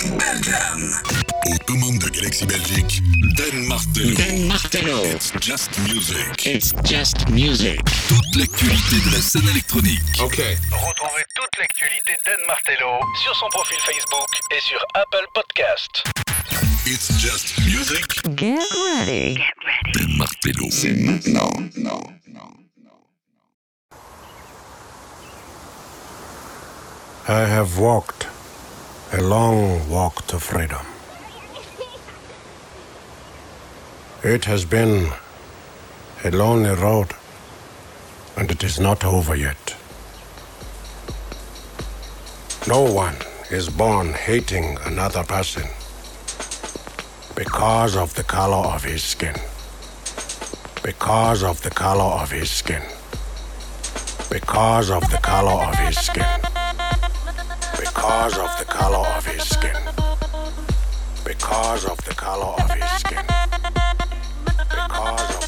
Aux commandes de Galaxy Belgique, Dan Martello. Dan Martello. It's just music. It's just music. Toute l'actualité de la scène électronique. Ok. Retrouvez toute l'actualité d'Anne Martello sur son profil Facebook et sur Apple Podcast. It's just music. Get ready. Dan Martello. C'est maintenant. I have walked a long walk to freedom. It has been a lonely road, and it is not over yet. No one is born hating another person because of the color of his skin. Because of the color of his skin. Because of the color of his skin because of the color of his skin. Because of the color of his skin. Because of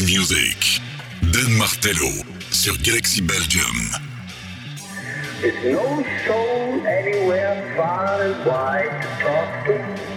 Music. Dan Martello sur Galaxy Belgium. There's no soul anywhere far and wide to talk to.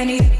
any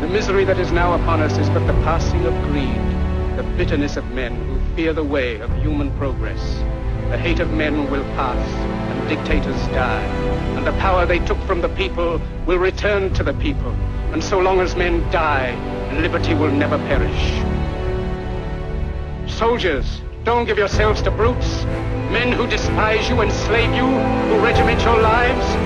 The misery that is now upon us is but the passing of greed, the bitterness of men who fear the way of human progress. The hate of men will pass, and dictators die, and the power they took from the people will return to the people. And so long as men die, liberty will never perish. Soldiers, don't give yourselves to brutes. Men who despise you, enslave you, who regiment your lives,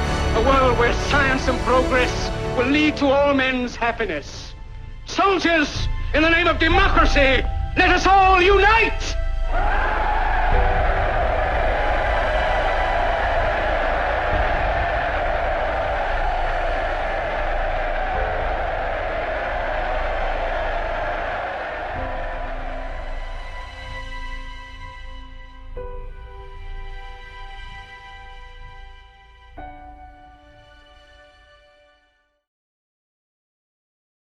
a world where science and progress will lead to all men's happiness. Soldiers, in the name of democracy, let us all unite!